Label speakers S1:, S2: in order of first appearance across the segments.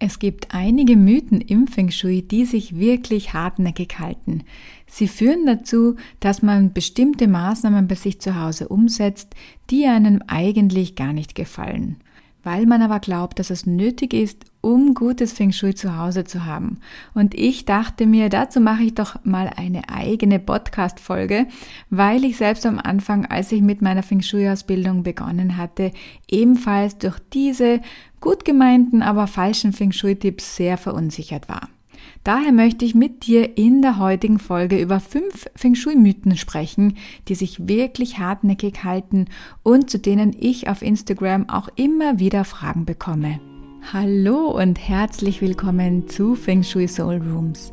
S1: Es gibt einige Mythen im Feng Shui, die sich wirklich hartnäckig halten. Sie führen dazu, dass man bestimmte Maßnahmen bei sich zu Hause umsetzt, die einem eigentlich gar nicht gefallen weil man aber glaubt, dass es nötig ist, um gutes Feng Shui zu Hause zu haben. Und ich dachte mir, dazu mache ich doch mal eine eigene Podcast-Folge, weil ich selbst am Anfang, als ich mit meiner Feng Shui-Ausbildung begonnen hatte, ebenfalls durch diese gut gemeinten, aber falschen Feng Shui-Tipps sehr verunsichert war. Daher möchte ich mit dir in der heutigen Folge über fünf Feng Shui-Mythen sprechen, die sich wirklich hartnäckig halten und zu denen ich auf Instagram auch immer wieder Fragen bekomme. Hallo und herzlich willkommen zu Feng Shui Soul Rooms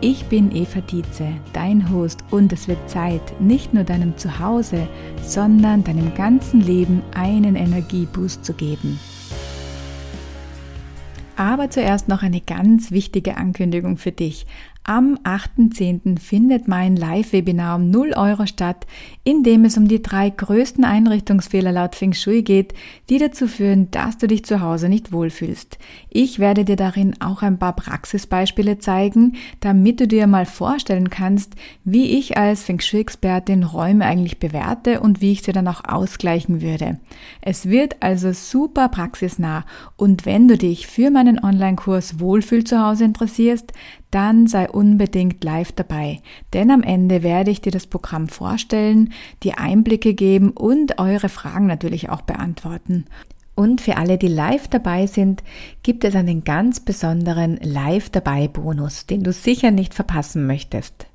S1: Ich bin Eva Dietze, dein Host und es wird Zeit, nicht nur deinem Zuhause, sondern deinem ganzen Leben einen Energieboost zu geben. Aber zuerst noch eine ganz wichtige Ankündigung für dich. Am 8.10. findet mein Live-Webinar um 0 Euro statt, in dem es um die drei größten Einrichtungsfehler laut Feng Shui geht, die dazu führen, dass du dich zu Hause nicht wohlfühlst. Ich werde dir darin auch ein paar Praxisbeispiele zeigen, damit du dir mal vorstellen kannst, wie ich als Feng Shui-Expertin Räume eigentlich bewerte und wie ich sie dann auch ausgleichen würde. Es wird also super praxisnah und wenn du dich für meinen Online-Kurs Wohlfühl zu Hause interessierst, dann sei unbedingt live dabei, denn am Ende werde ich dir das Programm vorstellen, dir Einblicke geben und eure Fragen natürlich auch beantworten. Und für alle, die live dabei sind, gibt es einen ganz besonderen Live dabei Bonus, den du sicher nicht verpassen möchtest.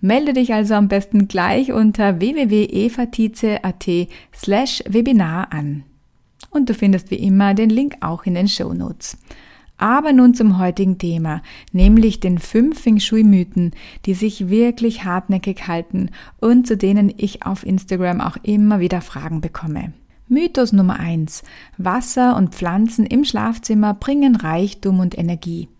S1: Melde dich also am besten gleich unter www.evatize.at slash Webinar an. Und du findest wie immer den Link auch in den Show Notes. Aber nun zum heutigen Thema, nämlich den fünf Feng Shui Mythen, die sich wirklich hartnäckig halten und zu denen ich auf Instagram auch immer wieder Fragen bekomme. Mythos Nummer eins: Wasser und Pflanzen im Schlafzimmer bringen Reichtum und Energie.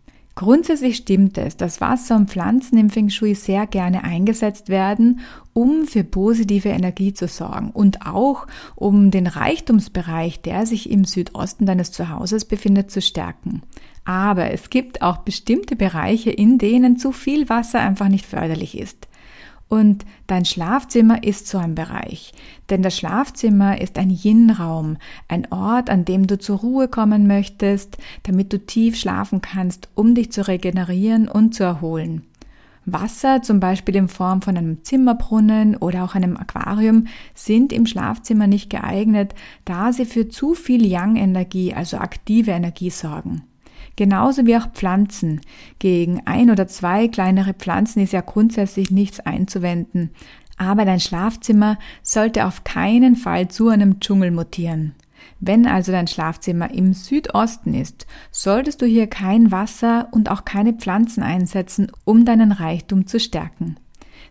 S1: Grundsätzlich stimmt es, dass Wasser und Pflanzen im Feng Shui sehr gerne eingesetzt werden, um für positive Energie zu sorgen und auch um den Reichtumsbereich, der sich im Südosten deines Zuhauses befindet, zu stärken. Aber es gibt auch bestimmte Bereiche, in denen zu viel Wasser einfach nicht förderlich ist. Und dein Schlafzimmer ist so ein Bereich. Denn das Schlafzimmer ist ein Yin-Raum, ein Ort, an dem du zur Ruhe kommen möchtest, damit du tief schlafen kannst, um dich zu regenerieren und zu erholen. Wasser, zum Beispiel in Form von einem Zimmerbrunnen oder auch einem Aquarium, sind im Schlafzimmer nicht geeignet, da sie für zu viel Yang-Energie, also aktive Energie sorgen. Genauso wie auch Pflanzen. Gegen ein oder zwei kleinere Pflanzen ist ja grundsätzlich nichts einzuwenden. Aber dein Schlafzimmer sollte auf keinen Fall zu einem Dschungel mutieren. Wenn also dein Schlafzimmer im Südosten ist, solltest du hier kein Wasser und auch keine Pflanzen einsetzen, um deinen Reichtum zu stärken.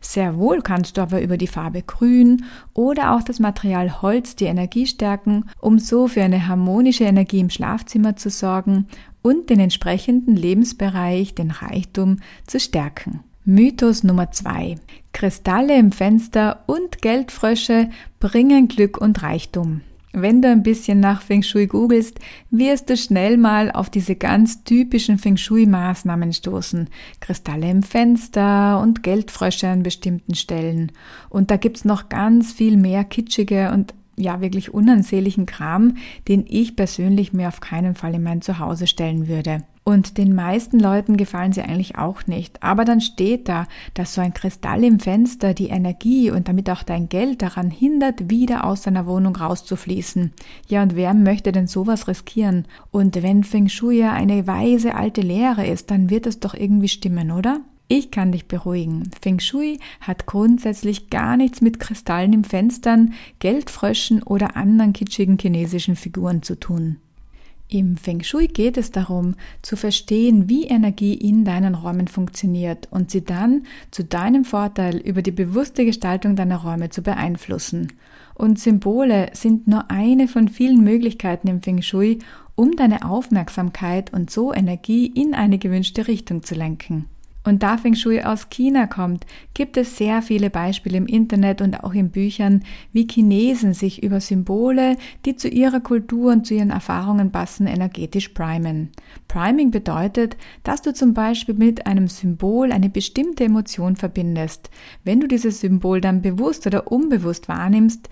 S1: Sehr wohl kannst du aber über die Farbe Grün oder auch das Material Holz die Energie stärken, um so für eine harmonische Energie im Schlafzimmer zu sorgen und den entsprechenden Lebensbereich, den Reichtum, zu stärken. Mythos Nummer zwei: Kristalle im Fenster und Geldfrösche bringen Glück und Reichtum. Wenn du ein bisschen nach Feng Shui googelst, wirst du schnell mal auf diese ganz typischen Feng Shui Maßnahmen stoßen. Kristalle im Fenster und Geldfrösche an bestimmten Stellen. Und da gibt's noch ganz viel mehr kitschige und ja wirklich unansehnlichen Kram, den ich persönlich mir auf keinen Fall in mein Zuhause stellen würde. Und den meisten Leuten gefallen sie eigentlich auch nicht. Aber dann steht da, dass so ein Kristall im Fenster die Energie und damit auch dein Geld daran hindert, wieder aus deiner Wohnung rauszufließen. Ja, und wer möchte denn sowas riskieren? Und wenn Feng Shui ja eine weise alte Lehre ist, dann wird es doch irgendwie stimmen, oder? Ich kann dich beruhigen. Feng Shui hat grundsätzlich gar nichts mit Kristallen im Fenstern, Geldfröschen oder anderen kitschigen chinesischen Figuren zu tun. Im Feng Shui geht es darum, zu verstehen, wie Energie in deinen Räumen funktioniert und sie dann zu deinem Vorteil über die bewusste Gestaltung deiner Räume zu beeinflussen. Und Symbole sind nur eine von vielen Möglichkeiten im Feng Shui, um deine Aufmerksamkeit und so Energie in eine gewünschte Richtung zu lenken und da Feng Shui aus China kommt, gibt es sehr viele Beispiele im Internet und auch in Büchern, wie Chinesen sich über Symbole, die zu ihrer Kultur und zu ihren Erfahrungen passen, energetisch primen. Priming bedeutet, dass du zum Beispiel mit einem Symbol eine bestimmte Emotion verbindest. Wenn du dieses Symbol dann bewusst oder unbewusst wahrnimmst,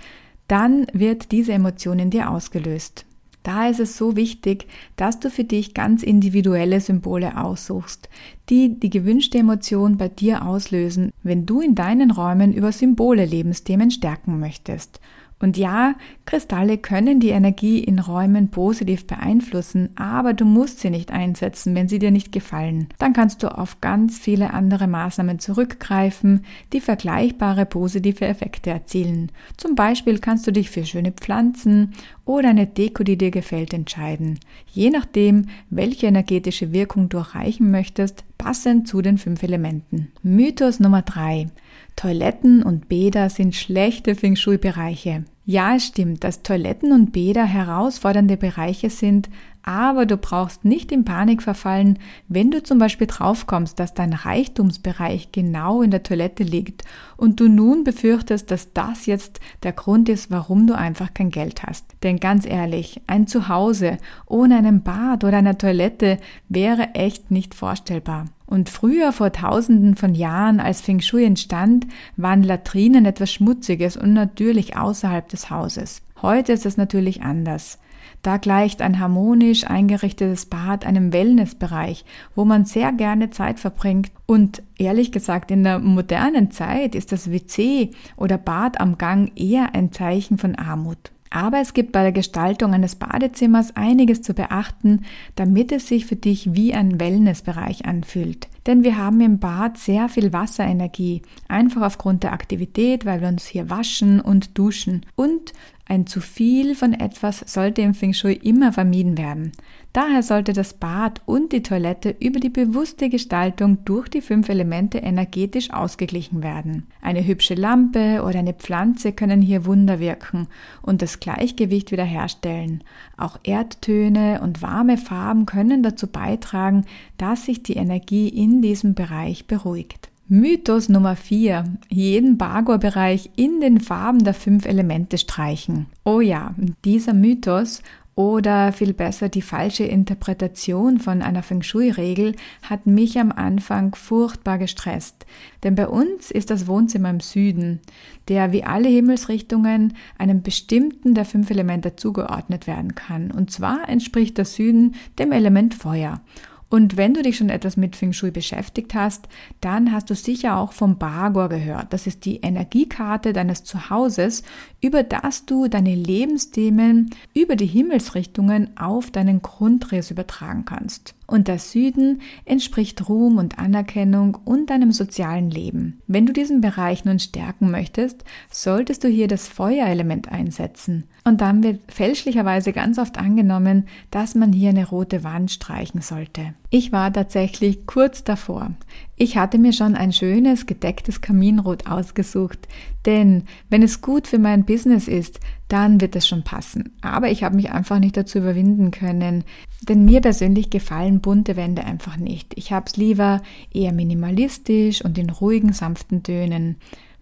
S1: dann wird diese Emotion in dir ausgelöst. Da ist es so wichtig, dass du für dich ganz individuelle Symbole aussuchst, die die gewünschte Emotion bei dir auslösen, wenn du in deinen Räumen über Symbole Lebensthemen stärken möchtest. Und ja, Kristalle können die Energie in Räumen positiv beeinflussen, aber du musst sie nicht einsetzen, wenn sie dir nicht gefallen. Dann kannst du auf ganz viele andere Maßnahmen zurückgreifen, die vergleichbare positive Effekte erzielen. Zum Beispiel kannst du dich für schöne Pflanzen oder eine Deko, die dir gefällt, entscheiden. Je nachdem, welche energetische Wirkung du erreichen möchtest, passend zu den fünf Elementen. Mythos Nummer drei. Toiletten und Bäder sind schlechte Feng Shui-Bereiche. Ja, es stimmt, dass Toiletten und Bäder herausfordernde Bereiche sind, aber du brauchst nicht in Panik verfallen, wenn du zum Beispiel draufkommst, dass dein Reichtumsbereich genau in der Toilette liegt und du nun befürchtest, dass das jetzt der Grund ist, warum du einfach kein Geld hast. Denn ganz ehrlich, ein Zuhause ohne einen Bad oder eine Toilette wäre echt nicht vorstellbar. Und früher, vor tausenden von Jahren, als Feng Shui entstand, waren Latrinen etwas Schmutziges und natürlich außerhalb des Hauses. Heute ist es natürlich anders. Da gleicht ein harmonisch eingerichtetes Bad einem Wellnessbereich, wo man sehr gerne Zeit verbringt. Und ehrlich gesagt, in der modernen Zeit ist das WC oder Bad am Gang eher ein Zeichen von Armut. Aber es gibt bei der Gestaltung eines Badezimmers einiges zu beachten, damit es sich für dich wie ein Wellnessbereich anfühlt. Denn wir haben im Bad sehr viel Wasserenergie, einfach aufgrund der Aktivität, weil wir uns hier waschen und duschen. Und ein zu viel von etwas sollte im Feng Shui immer vermieden werden. Daher sollte das Bad und die Toilette über die bewusste Gestaltung durch die fünf Elemente energetisch ausgeglichen werden. Eine hübsche Lampe oder eine Pflanze können hier Wunder wirken und das Gleichgewicht wiederherstellen. Auch Erdtöne und warme Farben können dazu beitragen, dass sich die Energie in diesem Bereich beruhigt. Mythos Nummer 4. Jeden Bagor-Bereich in den Farben der fünf Elemente streichen. Oh ja, dieser Mythos oder viel besser die falsche Interpretation von einer Feng Shui-Regel hat mich am Anfang furchtbar gestresst. Denn bei uns ist das Wohnzimmer im Süden, der wie alle Himmelsrichtungen einem bestimmten der fünf Elemente zugeordnet werden kann. Und zwar entspricht der Süden dem Element Feuer. Und wenn du dich schon etwas mit Feng Shui beschäftigt hast, dann hast du sicher auch vom Bagor gehört. Das ist die Energiekarte deines Zuhauses, über das du deine Lebensthemen über die Himmelsrichtungen auf deinen Grundriss übertragen kannst. Und der Süden entspricht Ruhm und Anerkennung und deinem sozialen Leben. Wenn du diesen Bereich nun stärken möchtest, solltest du hier das Feuerelement einsetzen. Und dann wird fälschlicherweise ganz oft angenommen, dass man hier eine rote Wand streichen sollte. Ich war tatsächlich kurz davor. Ich hatte mir schon ein schönes gedecktes Kaminrot ausgesucht, denn wenn es gut für mein Business ist, dann wird es schon passen. Aber ich habe mich einfach nicht dazu überwinden können, denn mir persönlich gefallen bunte Wände einfach nicht. Ich habe es lieber eher minimalistisch und in ruhigen, sanften Tönen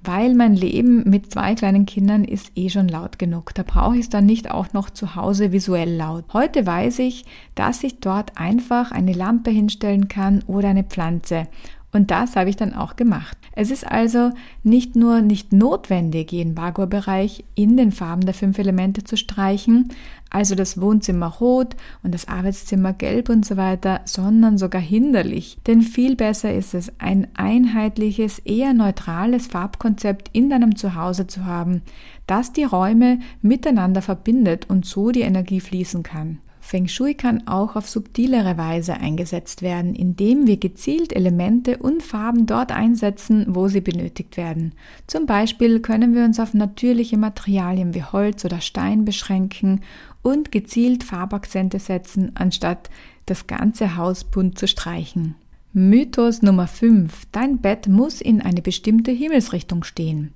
S1: weil mein Leben mit zwei kleinen Kindern ist eh schon laut genug. Da brauche ich es dann nicht auch noch zu Hause visuell laut. Heute weiß ich, dass ich dort einfach eine Lampe hinstellen kann oder eine Pflanze. Und das habe ich dann auch gemacht. Es ist also nicht nur nicht notwendig, jeden Bagor-Bereich in den Farben der fünf Elemente zu streichen, also das Wohnzimmer rot und das Arbeitszimmer gelb und so weiter, sondern sogar hinderlich. Denn viel besser ist es, ein einheitliches, eher neutrales Farbkonzept in deinem Zuhause zu haben, das die Räume miteinander verbindet und so die Energie fließen kann. Feng Shui kann auch auf subtilere Weise eingesetzt werden, indem wir gezielt Elemente und Farben dort einsetzen, wo sie benötigt werden. Zum Beispiel können wir uns auf natürliche Materialien wie Holz oder Stein beschränken und gezielt Farbakzente setzen, anstatt das ganze Haus bunt zu streichen. Mythos Nummer 5. Dein Bett muss in eine bestimmte Himmelsrichtung stehen.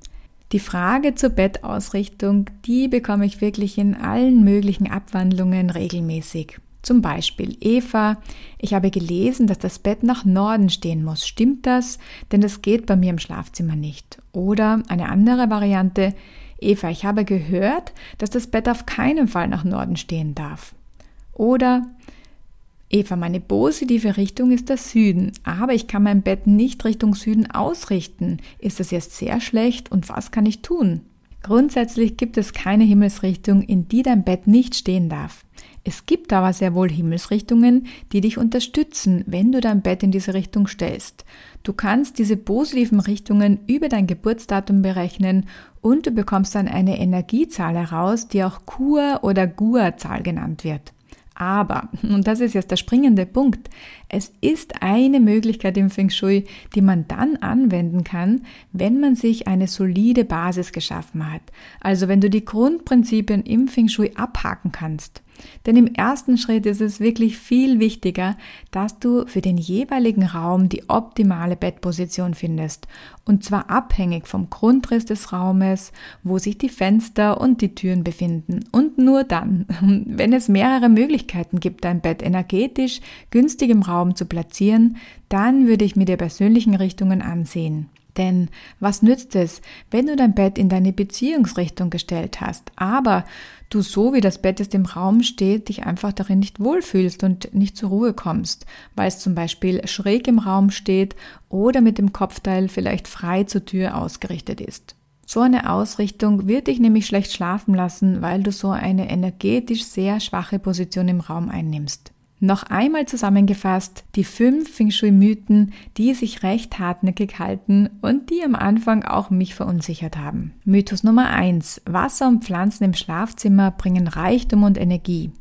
S1: Die Frage zur Bettausrichtung, die bekomme ich wirklich in allen möglichen Abwandlungen regelmäßig. Zum Beispiel Eva, ich habe gelesen, dass das Bett nach Norden stehen muss. Stimmt das? Denn das geht bei mir im Schlafzimmer nicht. Oder eine andere Variante, Eva, ich habe gehört, dass das Bett auf keinen Fall nach Norden stehen darf. Oder Eva, meine positive Richtung ist der Süden, aber ich kann mein Bett nicht Richtung Süden ausrichten. Ist das jetzt sehr schlecht und was kann ich tun? Grundsätzlich gibt es keine Himmelsrichtung, in die dein Bett nicht stehen darf. Es gibt aber sehr wohl Himmelsrichtungen, die dich unterstützen, wenn du dein Bett in diese Richtung stellst. Du kannst diese positiven Richtungen über dein Geburtsdatum berechnen und du bekommst dann eine Energiezahl heraus, die auch Kur- oder Gua-Zahl genannt wird. Aber, und das ist jetzt der springende Punkt, es ist eine Möglichkeit im Feng Shui, die man dann anwenden kann, wenn man sich eine solide Basis geschaffen hat. Also wenn du die Grundprinzipien im Feng Shui abhaken kannst. Denn im ersten Schritt ist es wirklich viel wichtiger, dass du für den jeweiligen Raum die optimale Bettposition findest. Und zwar abhängig vom Grundriss des Raumes, wo sich die Fenster und die Türen befinden. Und nur dann, wenn es mehrere Möglichkeiten gibt, dein Bett energetisch günstig im Raum zu platzieren, dann würde ich mir die persönlichen Richtungen ansehen. Denn was nützt es, wenn du dein Bett in deine Beziehungsrichtung gestellt hast, aber du so wie das Bett jetzt im Raum steht, dich einfach darin nicht wohlfühlst und nicht zur Ruhe kommst, weil es zum Beispiel schräg im Raum steht oder mit dem Kopfteil vielleicht frei zur Tür ausgerichtet ist. So eine Ausrichtung wird dich nämlich schlecht schlafen lassen, weil du so eine energetisch sehr schwache Position im Raum einnimmst. Noch einmal zusammengefasst die fünf Feng Shui-Mythen, die sich recht hartnäckig halten und die am Anfang auch mich verunsichert haben. Mythos Nummer eins: Wasser und Pflanzen im Schlafzimmer bringen Reichtum und Energie.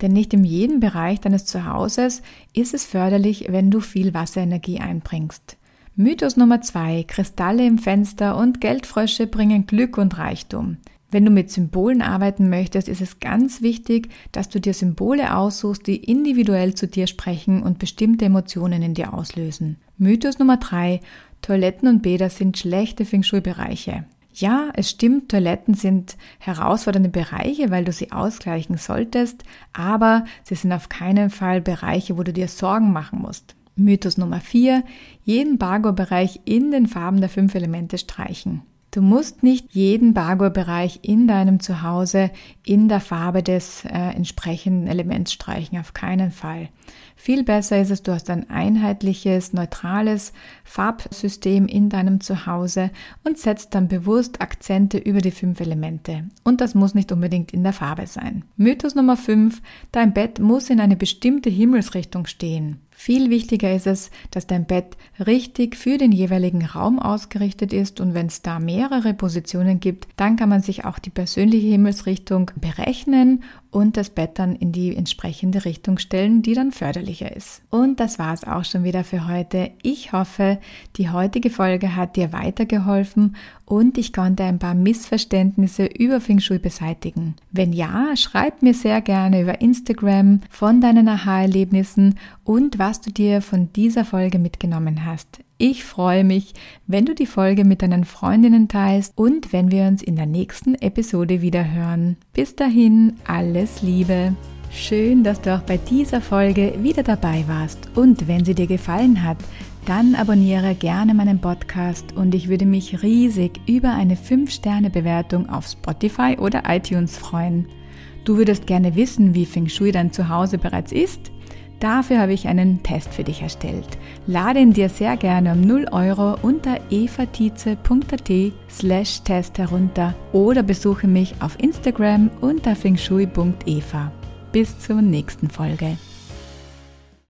S1: Denn nicht in jedem Bereich deines Zuhauses ist es förderlich, wenn du viel Wasserenergie einbringst. Mythos Nummer zwei: Kristalle im Fenster und Geldfrösche bringen Glück und Reichtum. Wenn du mit Symbolen arbeiten möchtest, ist es ganz wichtig, dass du dir Symbole aussuchst, die individuell zu dir sprechen und bestimmte Emotionen in dir auslösen. Mythos Nummer drei: Toiletten und Bäder sind schlechte Feng Shui-Bereiche. Ja, es stimmt, Toiletten sind herausfordernde Bereiche, weil du sie ausgleichen solltest, aber sie sind auf keinen Fall Bereiche, wo du dir Sorgen machen musst. Mythos Nummer vier: Jeden Bargo-Bereich in den Farben der fünf Elemente streichen. Du musst nicht jeden Bagor-Bereich in deinem Zuhause in der Farbe des äh, entsprechenden Elements streichen, auf keinen Fall. Viel besser ist es, du hast ein einheitliches, neutrales Farbsystem in deinem Zuhause und setzt dann bewusst Akzente über die fünf Elemente. Und das muss nicht unbedingt in der Farbe sein. Mythos Nummer 5. Dein Bett muss in eine bestimmte Himmelsrichtung stehen. Viel wichtiger ist es, dass dein Bett richtig für den jeweiligen Raum ausgerichtet ist und wenn es da mehrere Positionen gibt, dann kann man sich auch die persönliche Himmelsrichtung berechnen und das Bett dann in die entsprechende Richtung stellen, die dann förderlicher ist. Und das war es auch schon wieder für heute. Ich hoffe, die heutige Folge hat dir weitergeholfen und ich konnte ein paar Missverständnisse über Feng Shui beseitigen. Wenn ja, schreib mir sehr gerne über Instagram von deinen Aha-Erlebnissen und was du dir von dieser Folge mitgenommen hast. Ich freue mich, wenn du die Folge mit deinen Freundinnen teilst und wenn wir uns in der nächsten Episode wieder hören. Bis dahin, alles Liebe. Schön, dass du auch bei dieser Folge wieder dabei warst. Und wenn sie dir gefallen hat, dann abonniere gerne meinen Podcast und ich würde mich riesig über eine 5-Sterne-Bewertung auf Spotify oder iTunes freuen. Du würdest gerne wissen, wie Feng Shui dein Zuhause bereits ist? Dafür habe ich einen Test für dich erstellt. Lade ihn dir sehr gerne um 0 Euro unter evatize.at slash Test herunter oder besuche mich auf Instagram unter fengshui.eva. Bis zur nächsten Folge.